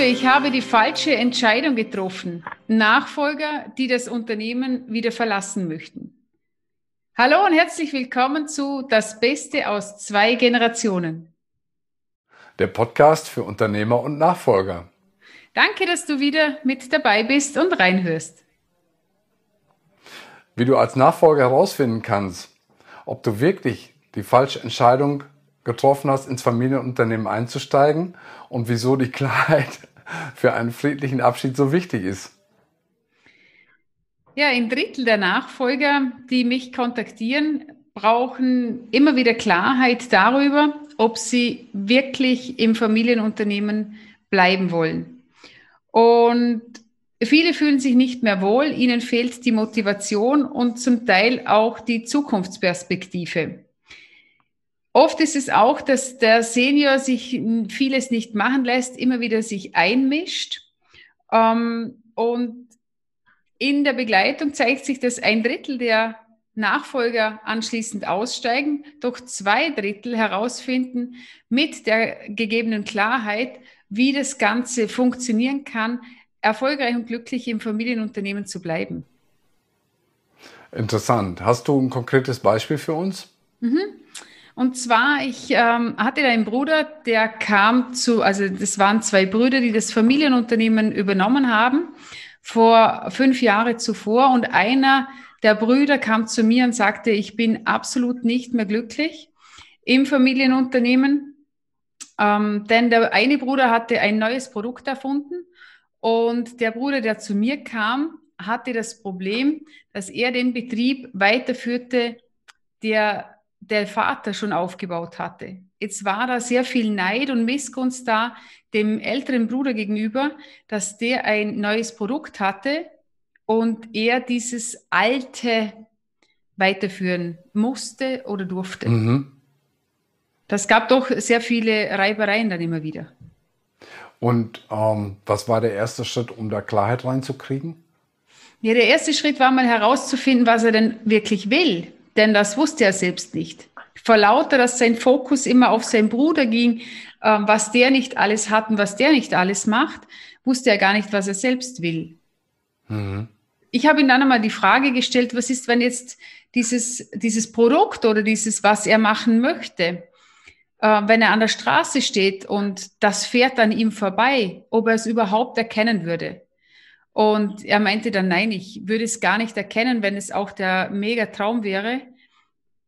Hilfe, ich habe die falsche Entscheidung getroffen. Nachfolger, die das Unternehmen wieder verlassen möchten. Hallo und herzlich willkommen zu Das Beste aus zwei Generationen. Der Podcast für Unternehmer und Nachfolger. Danke, dass du wieder mit dabei bist und reinhörst. Wie du als Nachfolger herausfinden kannst, ob du wirklich die falsche Entscheidung getroffen hast, ins Familienunternehmen einzusteigen und wieso die Klarheit für einen friedlichen Abschied so wichtig ist. Ja, ein Drittel der Nachfolger, die mich kontaktieren, brauchen immer wieder Klarheit darüber, ob sie wirklich im Familienunternehmen bleiben wollen. Und viele fühlen sich nicht mehr wohl, ihnen fehlt die Motivation und zum Teil auch die Zukunftsperspektive. Oft ist es auch, dass der Senior sich vieles nicht machen lässt, immer wieder sich einmischt. Ähm, und in der Begleitung zeigt sich, dass ein Drittel der Nachfolger anschließend aussteigen, doch zwei Drittel herausfinden mit der gegebenen Klarheit, wie das Ganze funktionieren kann, erfolgreich und glücklich im Familienunternehmen zu bleiben. Interessant. Hast du ein konkretes Beispiel für uns? Mhm. Und zwar, ich ähm, hatte einen Bruder, der kam zu, also das waren zwei Brüder, die das Familienunternehmen übernommen haben vor fünf Jahre zuvor. Und einer der Brüder kam zu mir und sagte, ich bin absolut nicht mehr glücklich im Familienunternehmen. Ähm, denn der eine Bruder hatte ein neues Produkt erfunden und der Bruder, der zu mir kam, hatte das Problem, dass er den Betrieb weiterführte, der der Vater schon aufgebaut hatte. Jetzt war da sehr viel Neid und Missgunst da dem älteren Bruder gegenüber, dass der ein neues Produkt hatte und er dieses alte weiterführen musste oder durfte. Mhm. Das gab doch sehr viele Reibereien dann immer wieder. Und ähm, was war der erste Schritt, um da Klarheit reinzukriegen? Ja, der erste Schritt war mal herauszufinden, was er denn wirklich will denn das wusste er selbst nicht. Vor lauter, dass sein Fokus immer auf seinen Bruder ging, äh, was der nicht alles hat und was der nicht alles macht, wusste er gar nicht, was er selbst will. Mhm. Ich habe ihm dann einmal die Frage gestellt, was ist, wenn jetzt dieses, dieses Produkt oder dieses, was er machen möchte, äh, wenn er an der Straße steht und das fährt an ihm vorbei, ob er es überhaupt erkennen würde. Und er meinte dann, nein, ich würde es gar nicht erkennen, wenn es auch der Mega-Traum wäre,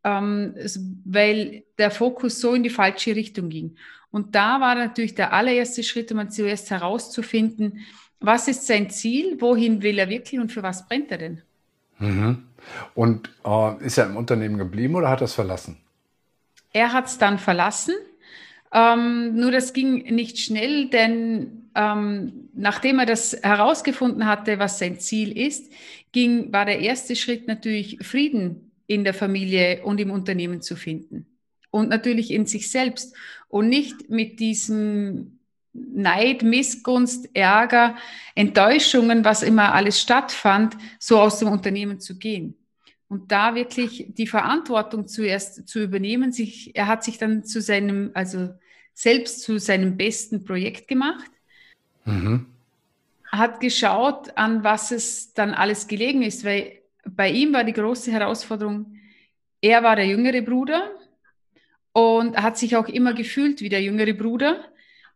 ähm, weil der Fokus so in die falsche Richtung ging. Und da war natürlich der allererste Schritt, um zuerst herauszufinden, was ist sein Ziel, wohin will er wirklich und für was brennt er denn? Mhm. Und äh, ist er im Unternehmen geblieben oder hat er es verlassen? Er hat es dann verlassen. Ähm, nur das ging nicht schnell, denn ähm, nachdem er das herausgefunden hatte, was sein Ziel ist, ging, war der erste Schritt natürlich Frieden in der Familie und im Unternehmen zu finden. Und natürlich in sich selbst und nicht mit diesem Neid, Missgunst, Ärger, Enttäuschungen, was immer alles stattfand, so aus dem Unternehmen zu gehen. Und da wirklich die Verantwortung zuerst zu übernehmen, sich, er hat sich dann zu seinem, also selbst zu seinem besten Projekt gemacht Mhm. Hat geschaut, an was es dann alles gelegen ist, weil bei ihm war die große Herausforderung, er war der jüngere Bruder und hat sich auch immer gefühlt wie der jüngere Bruder.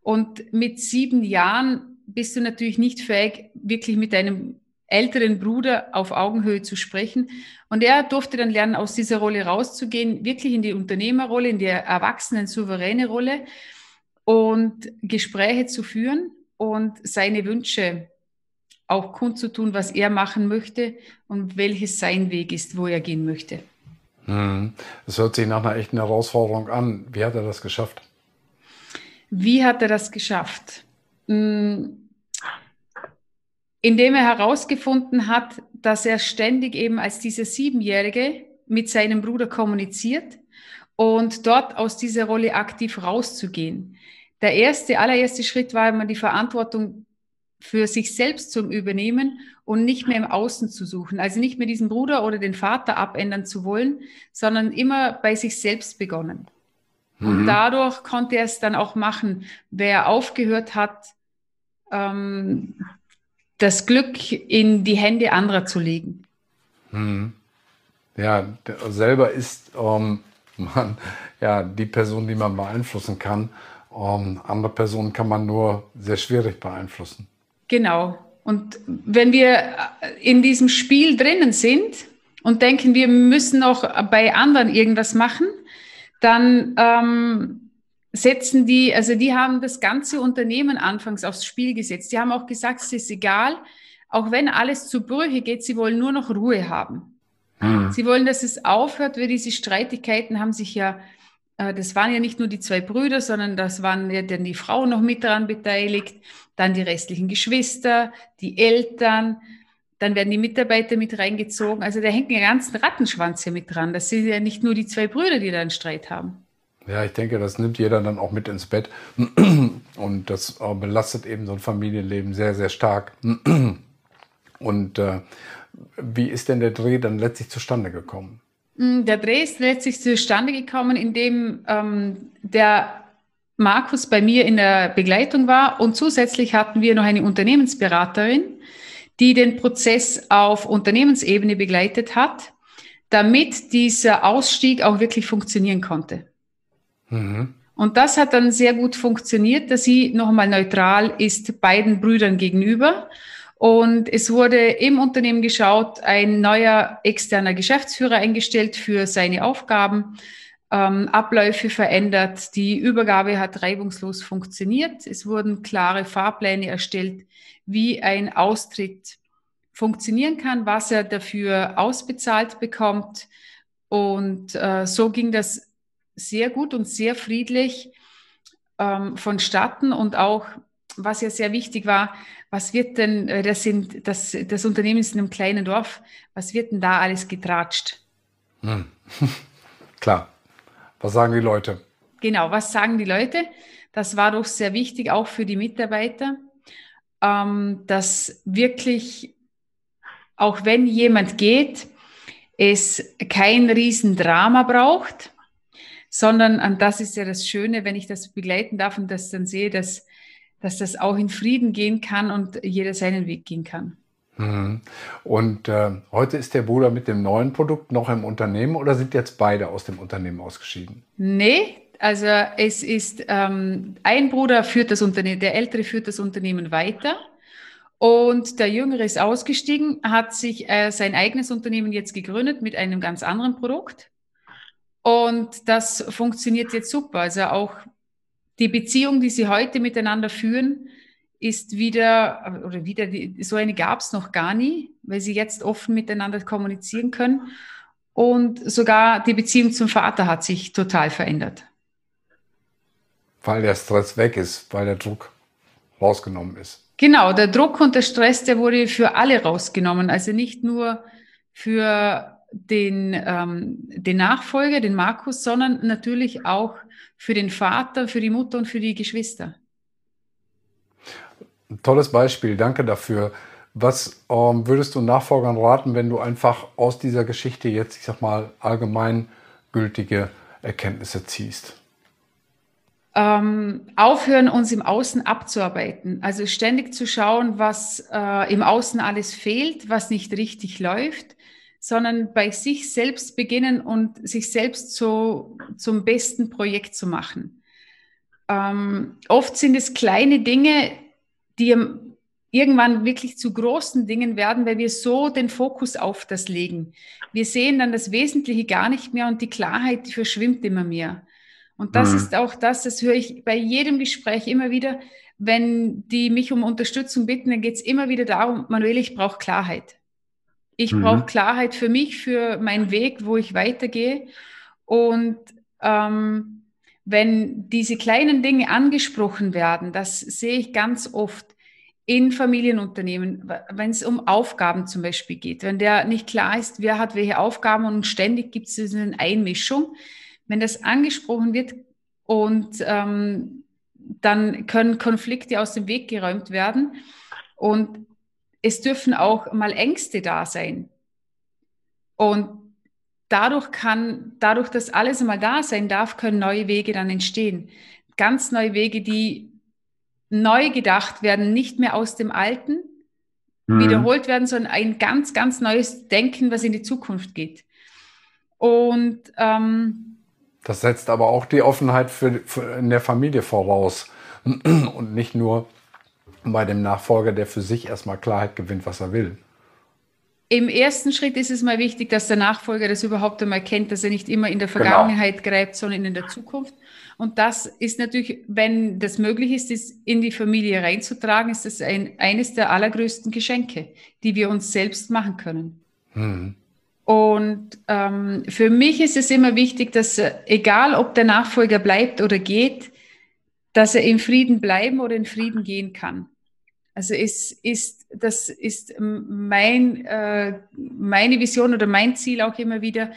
Und mit sieben Jahren bist du natürlich nicht fähig, wirklich mit deinem älteren Bruder auf Augenhöhe zu sprechen. Und er durfte dann lernen, aus dieser Rolle rauszugehen, wirklich in die Unternehmerrolle, in die erwachsenen, souveräne Rolle und Gespräche zu führen und seine Wünsche auch kundzutun, was er machen möchte und welches sein Weg ist, wo er gehen möchte. Hm. Das hört sich nach einer echten Herausforderung an. Wie hat er das geschafft? Wie hat er das geschafft? Hm. Indem er herausgefunden hat, dass er ständig eben als dieser Siebenjährige mit seinem Bruder kommuniziert und dort aus dieser Rolle aktiv rauszugehen der erste, allererste Schritt war immer die Verantwortung für sich selbst zu übernehmen und nicht mehr im Außen zu suchen. Also nicht mehr diesen Bruder oder den Vater abändern zu wollen, sondern immer bei sich selbst begonnen. Mhm. Und dadurch konnte er es dann auch machen. Wer aufgehört hat, ähm, das Glück in die Hände anderer zu legen. Hm. Ja, selber ist ähm, man ja die Person, die man beeinflussen kann. Ähm, andere Personen kann man nur sehr schwierig beeinflussen. Genau. Und wenn wir in diesem Spiel drinnen sind und denken, wir müssen noch bei anderen irgendwas machen, dann ähm, setzen die, also die haben das ganze Unternehmen anfangs aufs Spiel gesetzt. Die haben auch gesagt, es ist egal, auch wenn alles zu Brüche geht, sie wollen nur noch Ruhe haben. Mhm. Sie wollen, dass es aufhört, weil diese Streitigkeiten haben sich ja, äh, das waren ja nicht nur die zwei Brüder, sondern das waren ja dann die Frauen noch mit daran beteiligt, dann die restlichen Geschwister, die Eltern, dann werden die Mitarbeiter mit reingezogen. Also da hängt ein ganzen Rattenschwanz hier mit dran. Das sind ja nicht nur die zwei Brüder, die da einen Streit haben. Ja, ich denke, das nimmt jeder dann auch mit ins Bett. Und das äh, belastet eben so ein Familienleben sehr, sehr stark. Und äh, wie ist denn der Dreh dann letztlich zustande gekommen? Mm, der Dreh ist letztlich zustande gekommen, indem ähm, der Markus bei mir in der Begleitung war und zusätzlich hatten wir noch eine Unternehmensberaterin, die den Prozess auf Unternehmensebene begleitet hat, damit dieser Ausstieg auch wirklich funktionieren konnte. Mhm. Und das hat dann sehr gut funktioniert, dass sie nochmal neutral ist beiden Brüdern gegenüber. Und es wurde im Unternehmen geschaut, ein neuer externer Geschäftsführer eingestellt für seine Aufgaben, ähm, Abläufe verändert, die Übergabe hat reibungslos funktioniert. Es wurden klare Fahrpläne erstellt, wie ein Austritt funktionieren kann, was er dafür ausbezahlt bekommt. Und äh, so ging das sehr gut und sehr friedlich ähm, vonstatten und auch, was ja sehr wichtig war, was wird denn, äh, das, sind, das, das Unternehmen ist in einem kleinen Dorf, was wird denn da alles getratscht? Hm. Klar. Was sagen die Leute? Genau, was sagen die Leute? Das war doch sehr wichtig, auch für die Mitarbeiter, ähm, dass wirklich, auch wenn jemand geht, es kein Riesendrama braucht, sondern, und das ist ja das Schöne, wenn ich das begleiten darf und das dann sehe, dass, dass das auch in Frieden gehen kann und jeder seinen Weg gehen kann. Mhm. Und äh, heute ist der Bruder mit dem neuen Produkt noch im Unternehmen oder sind jetzt beide aus dem Unternehmen ausgeschieden? Nee, also es ist ähm, ein Bruder führt das Unternehmen, der ältere führt das Unternehmen weiter und der jüngere ist ausgestiegen, hat sich äh, sein eigenes Unternehmen jetzt gegründet mit einem ganz anderen Produkt und das funktioniert jetzt super. Also auch die Beziehung, die sie heute miteinander führen, ist wieder, oder wieder, so eine gab es noch gar nie, weil sie jetzt offen miteinander kommunizieren können. Und sogar die Beziehung zum Vater hat sich total verändert. Weil der Stress weg ist, weil der Druck rausgenommen ist. Genau, der Druck und der Stress, der wurde für alle rausgenommen. Also nicht nur für den, ähm, den Nachfolger, den Markus, sondern natürlich auch für den Vater, für die Mutter und für die Geschwister. Tolles Beispiel, danke dafür. Was ähm, würdest du Nachfolgern raten, wenn du einfach aus dieser Geschichte jetzt, ich sag mal, allgemeingültige Erkenntnisse ziehst? Ähm, aufhören, uns im Außen abzuarbeiten. Also ständig zu schauen, was äh, im Außen alles fehlt, was nicht richtig läuft, sondern bei sich selbst beginnen und sich selbst so zum besten Projekt zu machen. Ähm, oft sind es kleine Dinge, die irgendwann wirklich zu großen Dingen werden, weil wir so den Fokus auf das legen. Wir sehen dann das Wesentliche gar nicht mehr und die Klarheit, die verschwimmt immer mehr. Und das mhm. ist auch das, das höre ich bei jedem Gespräch immer wieder, wenn die mich um Unterstützung bitten, dann geht es immer wieder darum, Manuel, ich brauche Klarheit. Ich mhm. brauche Klarheit für mich, für meinen Weg, wo ich weitergehe. Und ähm, wenn diese kleinen Dinge angesprochen werden, das sehe ich ganz oft in Familienunternehmen, wenn es um Aufgaben zum Beispiel geht, wenn der nicht klar ist, wer hat welche Aufgaben und ständig gibt es eine Einmischung, wenn das angesprochen wird und ähm, dann können Konflikte aus dem Weg geräumt werden und es dürfen auch mal Ängste da sein. Und dadurch kann, dadurch, dass alles einmal da sein darf, können neue Wege dann entstehen. Ganz neue Wege, die neu gedacht werden, nicht mehr aus dem Alten mhm. wiederholt werden, sondern ein ganz, ganz neues Denken, was in die Zukunft geht. Und ähm, das setzt aber auch die Offenheit für, für in der Familie voraus und nicht nur bei dem Nachfolger, der für sich erstmal Klarheit gewinnt, was er will. Im ersten Schritt ist es mal wichtig, dass der Nachfolger das überhaupt einmal kennt, dass er nicht immer in der genau. Vergangenheit genau. greift, sondern in der Zukunft. Und das ist natürlich, wenn das möglich ist, das in die Familie reinzutragen, ist das ein, eines der allergrößten Geschenke, die wir uns selbst machen können. Mhm. Und ähm, für mich ist es immer wichtig, dass egal ob der Nachfolger bleibt oder geht, dass er in Frieden bleiben oder in Frieden gehen kann. Also es ist, das ist mein, äh, meine Vision oder mein Ziel auch immer wieder.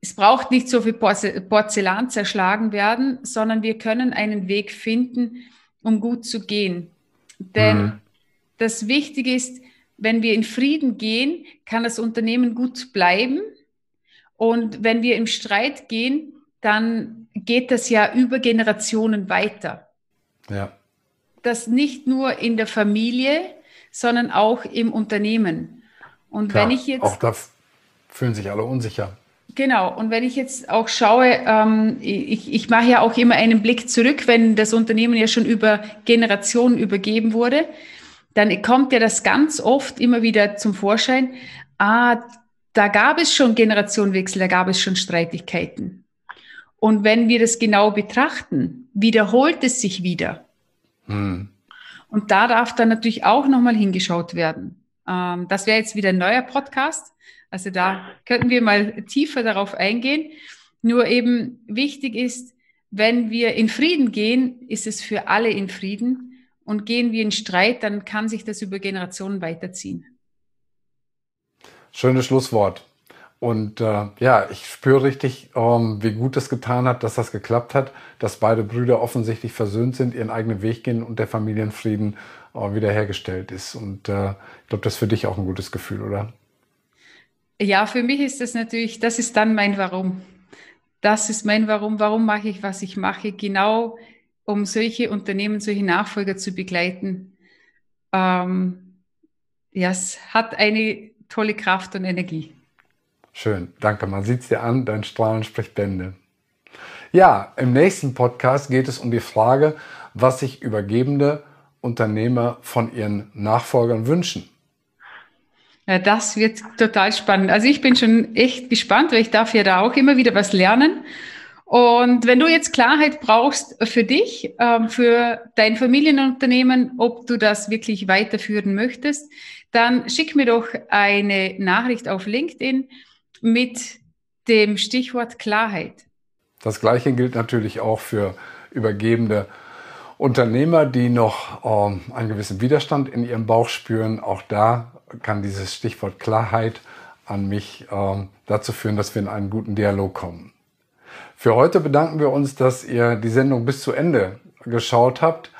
Es braucht nicht so viel Porzellan zerschlagen werden, sondern wir können einen Weg finden, um gut zu gehen. Denn mhm. das Wichtige ist, wenn wir in Frieden gehen, kann das Unternehmen gut bleiben. Und wenn wir im Streit gehen, dann geht das ja über Generationen weiter. Ja das nicht nur in der Familie, sondern auch im Unternehmen. Und Klar, wenn ich jetzt. Auch da fühlen sich alle unsicher. Genau, und wenn ich jetzt auch schaue, ähm, ich, ich mache ja auch immer einen Blick zurück, wenn das Unternehmen ja schon über Generationen übergeben wurde, dann kommt ja das ganz oft immer wieder zum Vorschein, ah, da gab es schon Generationenwechsel, da gab es schon Streitigkeiten. Und wenn wir das genau betrachten, wiederholt es sich wieder. Mhm. Und da darf dann natürlich auch nochmal hingeschaut werden. Ähm, das wäre jetzt wieder ein neuer Podcast. Also da könnten wir mal tiefer darauf eingehen. Nur eben wichtig ist, wenn wir in Frieden gehen, ist es für alle in Frieden. Und gehen wir in Streit, dann kann sich das über Generationen weiterziehen. Schönes Schlusswort. Und äh, ja, ich spüre richtig, ähm, wie gut es getan hat, dass das geklappt hat, dass beide Brüder offensichtlich versöhnt sind, ihren eigenen Weg gehen und der Familienfrieden äh, wiederhergestellt ist. Und äh, ich glaube, das ist für dich auch ein gutes Gefühl, oder? Ja, für mich ist das natürlich, das ist dann mein Warum. Das ist mein Warum. Warum mache ich, was ich mache? Genau, um solche Unternehmen, solche Nachfolger zu begleiten. Ähm, ja, es hat eine tolle Kraft und Energie. Schön, danke. Man sieht es dir an, dein Strahlen spricht Bände. Ja, im nächsten Podcast geht es um die Frage, was sich übergebende Unternehmer von ihren Nachfolgern wünschen. Ja, das wird total spannend. Also ich bin schon echt gespannt, weil ich darf ja da auch immer wieder was lernen. Und wenn du jetzt Klarheit brauchst für dich, ähm, für dein Familienunternehmen, ob du das wirklich weiterführen möchtest, dann schick mir doch eine Nachricht auf LinkedIn mit dem Stichwort Klarheit. Das Gleiche gilt natürlich auch für übergebende Unternehmer, die noch ähm, einen gewissen Widerstand in ihrem Bauch spüren. Auch da kann dieses Stichwort Klarheit an mich ähm, dazu führen, dass wir in einen guten Dialog kommen. Für heute bedanken wir uns, dass ihr die Sendung bis zu Ende geschaut habt.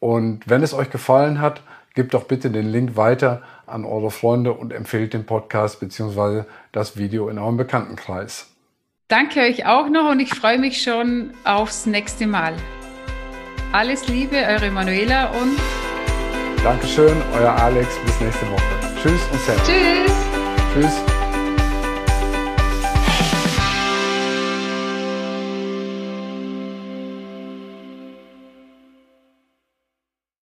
Und wenn es euch gefallen hat, gebt doch bitte den Link weiter an eure Freunde und empfehlt den Podcast bzw. das Video in eurem Bekanntenkreis. Danke euch auch noch und ich freue mich schon aufs nächste Mal. Alles Liebe, eure Manuela und Dankeschön, euer Alex. Bis nächste Woche. Tschüss und Servus. Tschüss. Tschüss.